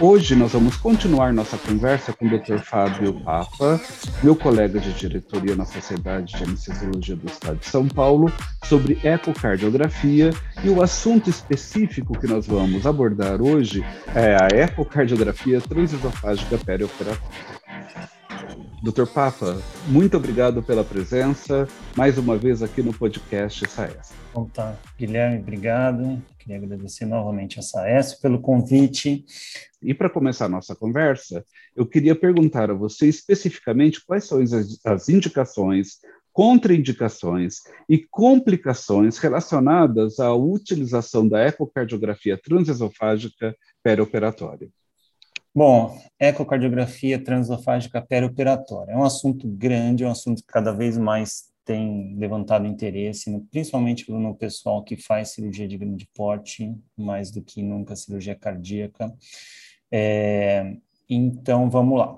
Hoje nós vamos continuar nossa conversa com o Dr. Fábio Papa, meu colega de diretoria na Sociedade de Anestesiologia do Estado de São Paulo, sobre ecocardiografia e o assunto específico que nós vamos abordar hoje é a ecocardiografia transesofágica perioperatória. Dr. Papa, muito obrigado pela presença, mais uma vez aqui no podcast SAES. Bom, tá. Guilherme, obrigado. Queria agradecer novamente a SAES pelo convite. E para começar a nossa conversa, eu queria perguntar a você especificamente quais são as, as indicações, contraindicações e complicações relacionadas à utilização da ecocardiografia transesofágica perioperatória. Bom, ecocardiografia transesofágica perioperatória é um assunto grande, é um assunto que cada vez mais tem levantado interesse, principalmente no pessoal que faz cirurgia de grande porte, mais do que nunca cirurgia cardíaca. É, então, vamos lá.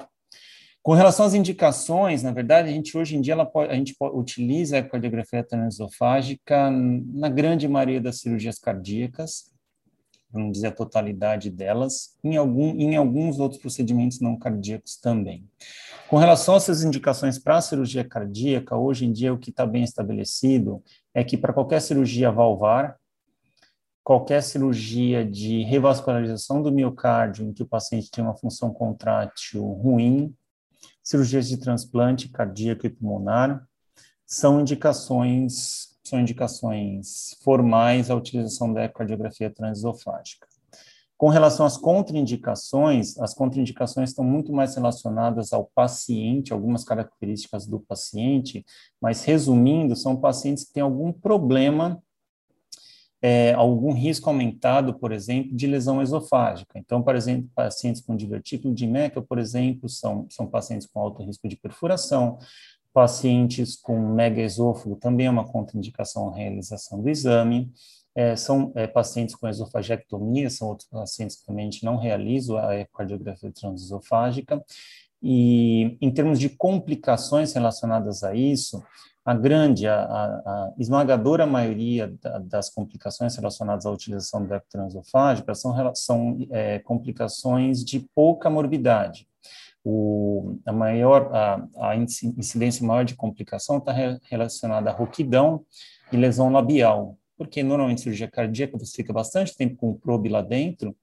Com relação às indicações, na verdade, a gente hoje em dia pode, a gente utiliza a ecocardiografia transesofágica na grande maioria das cirurgias cardíacas, vamos dizer, a totalidade delas, em, algum, em alguns outros procedimentos não cardíacos também. Com relação a essas indicações para a cirurgia cardíaca, hoje em dia o que está bem estabelecido é que para qualquer cirurgia valvar, qualquer cirurgia de revascularização do miocárdio em que o paciente tem uma função contrátil ruim, cirurgias de transplante cardíaco e pulmonar, são indicações são indicações formais à utilização da ecocardiografia transesofágica. Com relação às contraindicações, as contraindicações estão muito mais relacionadas ao paciente, algumas características do paciente, mas resumindo, são pacientes que têm algum problema, é, algum risco aumentado, por exemplo, de lesão esofágica. Então, por exemplo, pacientes com divertículo de Meckel, por exemplo, são, são pacientes com alto risco de perfuração, Pacientes com megaesôfago também é uma contraindicação à realização do exame. É, são é, pacientes com esofagiectomia, são outros pacientes que também a gente não realiza a ecocardiografia transesofágica. E em termos de complicações relacionadas a isso, a grande, a, a, a esmagadora maioria da, das complicações relacionadas à utilização da transesofágica são, são é, complicações de pouca morbidade o, a maior, a, a incidência maior de complicação está relacionada à rouquidão e lesão labial, porque normalmente cirurgia cardíaca você fica bastante tempo com o probe lá dentro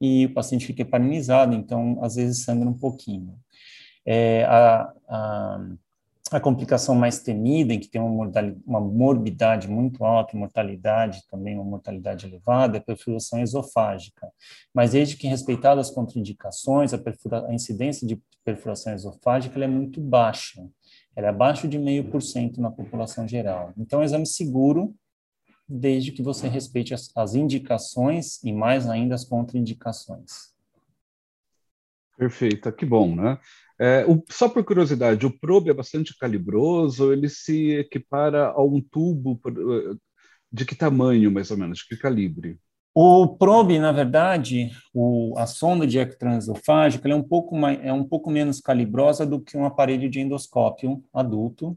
e o paciente fica paralisado, então às vezes sangra um pouquinho. É, a, a a complicação mais temida, em que tem uma, uma morbidade muito alta, mortalidade também, uma mortalidade elevada, é a perfuração esofágica. Mas desde que respeitadas as contraindicações, a, perfura, a incidência de perfuração esofágica é muito baixa. Ela é abaixo de 0,5% na população geral. Então, é um exame seguro, desde que você respeite as, as indicações e mais ainda as contraindicações. Perfeito, que bom, né? É, o, só por curiosidade, o probe é bastante calibroso, ele se equipara a um tubo eh, de que tamanho, mais ou menos, de que calibre? O probe, na verdade, o, a sonda de eco transesofágico é um, pouco mais, é um pouco menos calibrosa do que um aparelho de endoscópio adulto,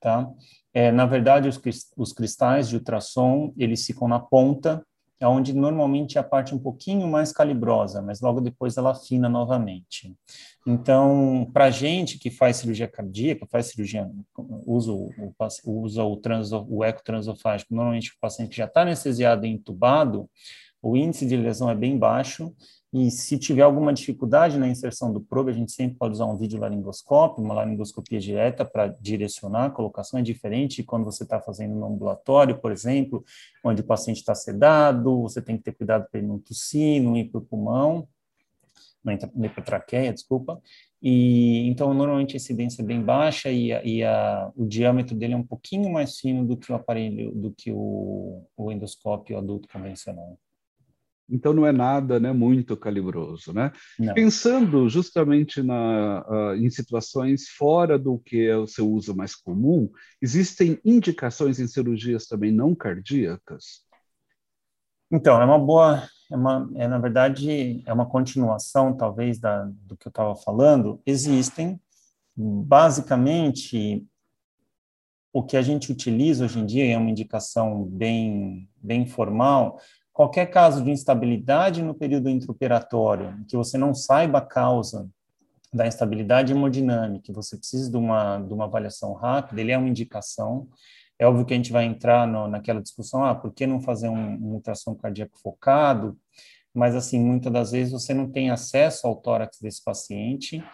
tá? É, na verdade, os, os cristais de ultrassom, eles ficam na ponta onde normalmente é a parte um pouquinho mais calibrosa, mas logo depois ela afina novamente. Então, para gente que faz cirurgia cardíaca, faz cirurgia, usa o, usa o, trans, o normalmente o paciente já está anestesiado e entubado, o índice de lesão é bem baixo, e se tiver alguma dificuldade na inserção do probe, a gente sempre pode usar um vídeo laringoscópio, uma laringoscopia direta para direcionar, a colocação é diferente quando você está fazendo no ambulatório, por exemplo, onde o paciente está sedado, você tem que ter cuidado para ele não tossir, não ir para o pulmão, não ir para a traqueia, desculpa, e então normalmente a incidência é bem baixa e, a, e a, o diâmetro dele é um pouquinho mais fino do que o aparelho, do que o, o endoscópio adulto convencional. Então não é nada né, muito calibroso. Né? Pensando justamente na, uh, em situações fora do que é o seu uso mais comum, existem indicações em cirurgias também não cardíacas? Então, é uma boa, é, uma, é na verdade, é uma continuação, talvez, da, do que eu estava falando. Existem, basicamente, o que a gente utiliza hoje em dia, é uma indicação bem, bem formal, qualquer caso de instabilidade no período intraoperatório, que você não saiba a causa da instabilidade hemodinâmica, você precisa de uma, de uma avaliação rápida, ele é uma indicação. É óbvio que a gente vai entrar no, naquela discussão, ah, por que não fazer um, um ultrassom cardíaco focado? Mas, assim, muitas das vezes você não tem acesso ao tórax desse paciente,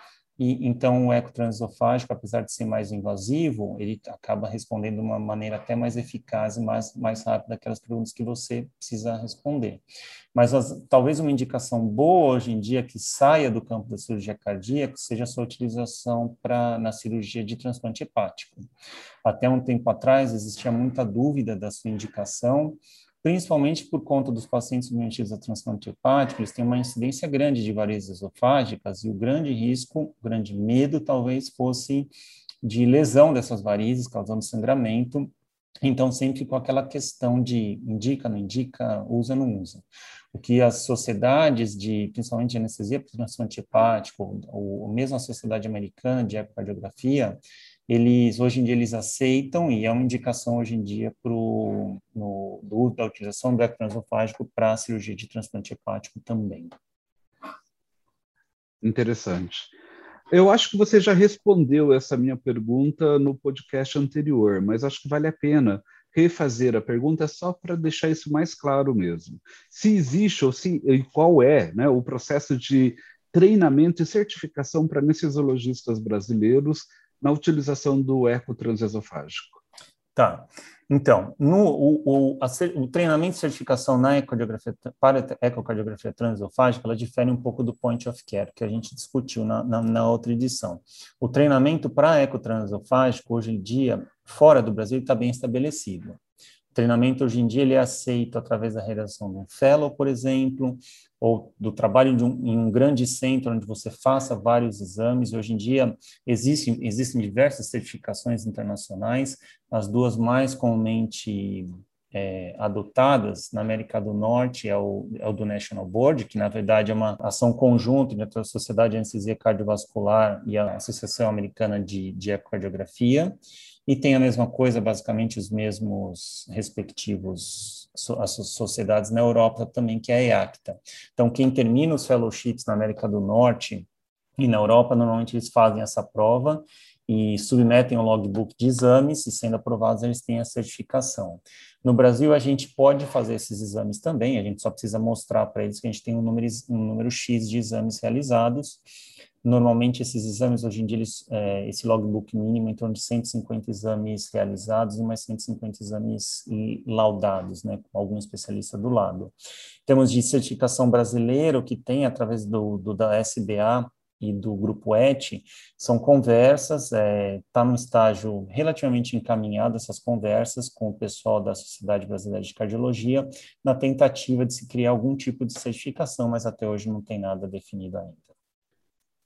e então o eco transesofágico, apesar de ser mais invasivo, ele acaba respondendo de uma maneira até mais eficaz e mais, mais rápida aquelas perguntas que você precisa responder. Mas as, talvez uma indicação boa hoje em dia que saia do campo da cirurgia cardíaca seja a sua utilização para na cirurgia de transplante hepático. Até um tempo atrás existia muita dúvida da sua indicação, principalmente por conta dos pacientes submetidos a transplante hepático, eles têm uma incidência grande de varizes esofágicas e o grande risco, o grande medo talvez fosse de lesão dessas varizes, causando sangramento. Então, sempre com aquela questão de indica, não indica, usa, não usa. O que as sociedades de, principalmente de anestesia por transplante hepático, ou, ou mesmo a Sociedade Americana de Ecocardiografia, eles hoje em dia eles aceitam e é uma indicação hoje em dia pro no, do, da utilização do eco transofágico para cirurgia de transplante hepático também. Interessante. Eu acho que você já respondeu essa minha pergunta no podcast anterior, mas acho que vale a pena refazer a pergunta só para deixar isso mais claro mesmo. Se existe ou se e qual é né, o processo de treinamento e certificação para anestesiologistas brasileiros na utilização do eco transesofágico? Tá. Então, no, o, o, a, o treinamento e certificação na ecocardiografia, para ecocardiografia transesofágica, ela difere um pouco do point of care, que a gente discutiu na, na, na outra edição. O treinamento para eco transesofágico, hoje em dia, fora do Brasil, está bem estabelecido. Treinamento hoje em dia ele é aceito através da realização de um fellow, por exemplo, ou do trabalho um, em um grande centro onde você faça vários exames. Hoje em dia existem, existem diversas certificações internacionais, as duas mais comumente é, adotadas na América do Norte é o, é o, do National Board, que na verdade é uma ação conjunta entre a Sociedade de Anestesia Cardiovascular e a Associação Americana de, de Ecocardiografia e tem a mesma coisa, basicamente os mesmos respectivos as sociedades na Europa também, que é a EACTA. Então, quem termina os fellowships na América do Norte e na Europa, normalmente eles fazem essa prova e submetem o logbook de exames, e sendo aprovados, eles têm a certificação. No Brasil, a gente pode fazer esses exames também, a gente só precisa mostrar para eles que a gente tem um número, um número X de exames realizados, Normalmente, esses exames, hoje em dia, eles, é, esse logbook mínimo em torno de 150 exames realizados e mais 150 exames laudados, né, com algum especialista do lado. Temos de certificação brasileira, que tem através do, do da SBA, e do grupo ET, são conversas, está é, tá estágio relativamente encaminhado essas conversas com o pessoal da Sociedade Brasileira de Cardiologia, na tentativa de se criar algum tipo de certificação, mas até hoje não tem nada definido ainda.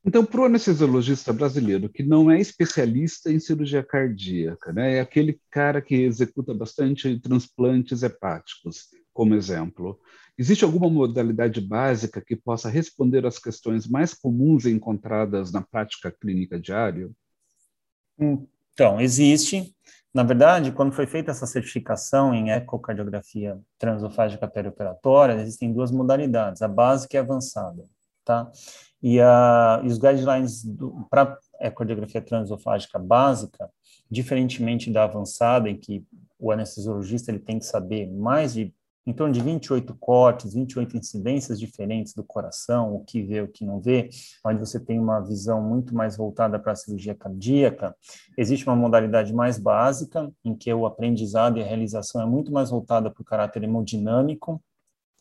Então, para o anestesiologista brasileiro que não é especialista em cirurgia cardíaca, né, é aquele cara que executa bastante transplantes hepáticos, como exemplo, existe alguma modalidade básica que possa responder às questões mais comuns encontradas na prática clínica diária? Então, existe. Na verdade, quando foi feita essa certificação em ecocardiografia transofágica perioperatória, existem duas modalidades, a básica e a avançada, tá? E, a, e os guidelines para ecocardiografia transesofágica básica, diferentemente da avançada, em que o anestesiologista ele tem que saber mais de em torno de 28 cortes, 28 incidências diferentes do coração, o que vê, o que não vê, onde você tem uma visão muito mais voltada para a cirurgia cardíaca. Existe uma modalidade mais básica, em que o aprendizado e a realização é muito mais voltada para o caráter hemodinâmico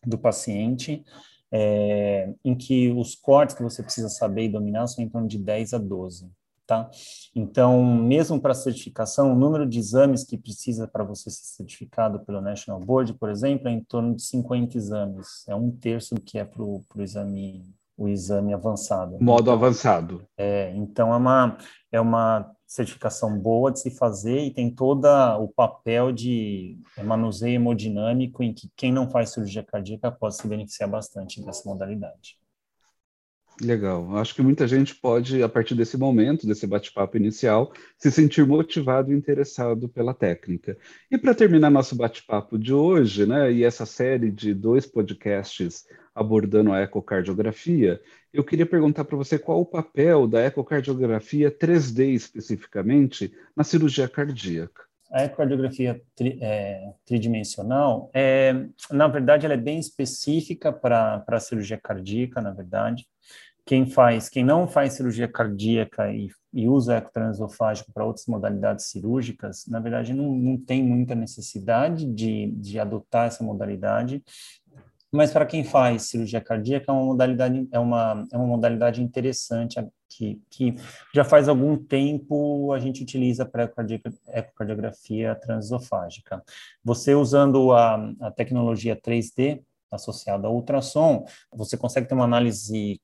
do paciente, é, em que os cortes que você precisa saber e dominar são em torno de 10 a 12. tá? Então, mesmo para certificação, o número de exames que precisa para você ser certificado pelo National Board, por exemplo, é em torno de 50 exames. É um terço do que é para o exame o exame avançado. Modo avançado. É, então é uma, é uma certificação boa de se fazer e tem todo o papel de manuseio hemodinâmico em que quem não faz cirurgia cardíaca pode se beneficiar bastante dessa modalidade. Legal. Acho que muita gente pode, a partir desse momento, desse bate-papo inicial, se sentir motivado e interessado pela técnica. E para terminar nosso bate-papo de hoje, né, e essa série de dois podcasts abordando a ecocardiografia, eu queria perguntar para você qual o papel da ecocardiografia 3D especificamente na cirurgia cardíaca. A ecocardiografia tri, é, tridimensional, é, na verdade, ela é bem específica para a cirurgia cardíaca, na verdade. Quem faz, quem não faz cirurgia cardíaca e, e usa ecotransesofágico para outras modalidades cirúrgicas, na verdade não, não tem muita necessidade de, de adotar essa modalidade, mas para quem faz cirurgia cardíaca é uma modalidade é uma, é uma modalidade interessante que, que já faz algum tempo a gente utiliza para ecocardiografia transesofágica. Você usando a, a tecnologia 3D associada ao ultrassom, você consegue ter uma análise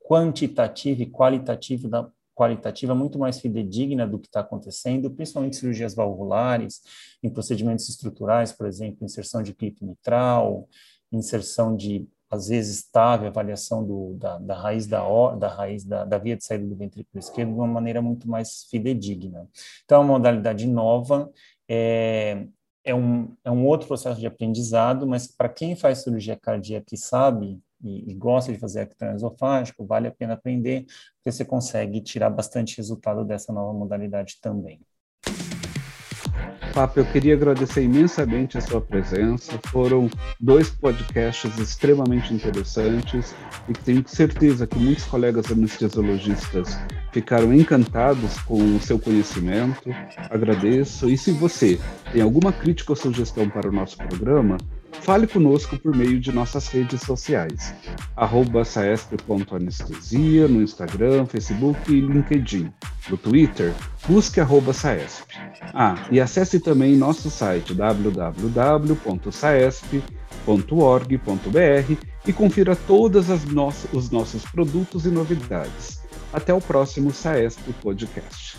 quantitativa e qualitativa da qualitativa muito mais fidedigna do que está acontecendo, principalmente cirurgias valvulares, em procedimentos estruturais, por exemplo, inserção de clipe mitral, inserção de às vezes estável, avaliação do, da, da, raiz da, da raiz da, da via de saída do ventrículo esquerdo de uma maneira muito mais fidedigna. Então, é uma modalidade nova, é, é, um, é um outro processo de aprendizado, mas para quem faz cirurgia cardíaca e sabe e, e gosta de fazer esofágico, vale a pena aprender, porque você consegue tirar bastante resultado dessa nova modalidade também. Papa, eu queria agradecer imensamente a sua presença. Foram dois podcasts extremamente interessantes e tenho certeza que muitos colegas anestesiologistas ficaram encantados com o seu conhecimento. Agradeço. E se você tem alguma crítica ou sugestão para o nosso programa, Fale conosco por meio de nossas redes sociais, arroba saesp.anestesia, no Instagram, Facebook e LinkedIn. No Twitter, busque arroba saesp. Ah, e acesse também nosso site www.saesp.org.br e confira todos os nossos produtos e novidades. Até o próximo Saesp Podcast.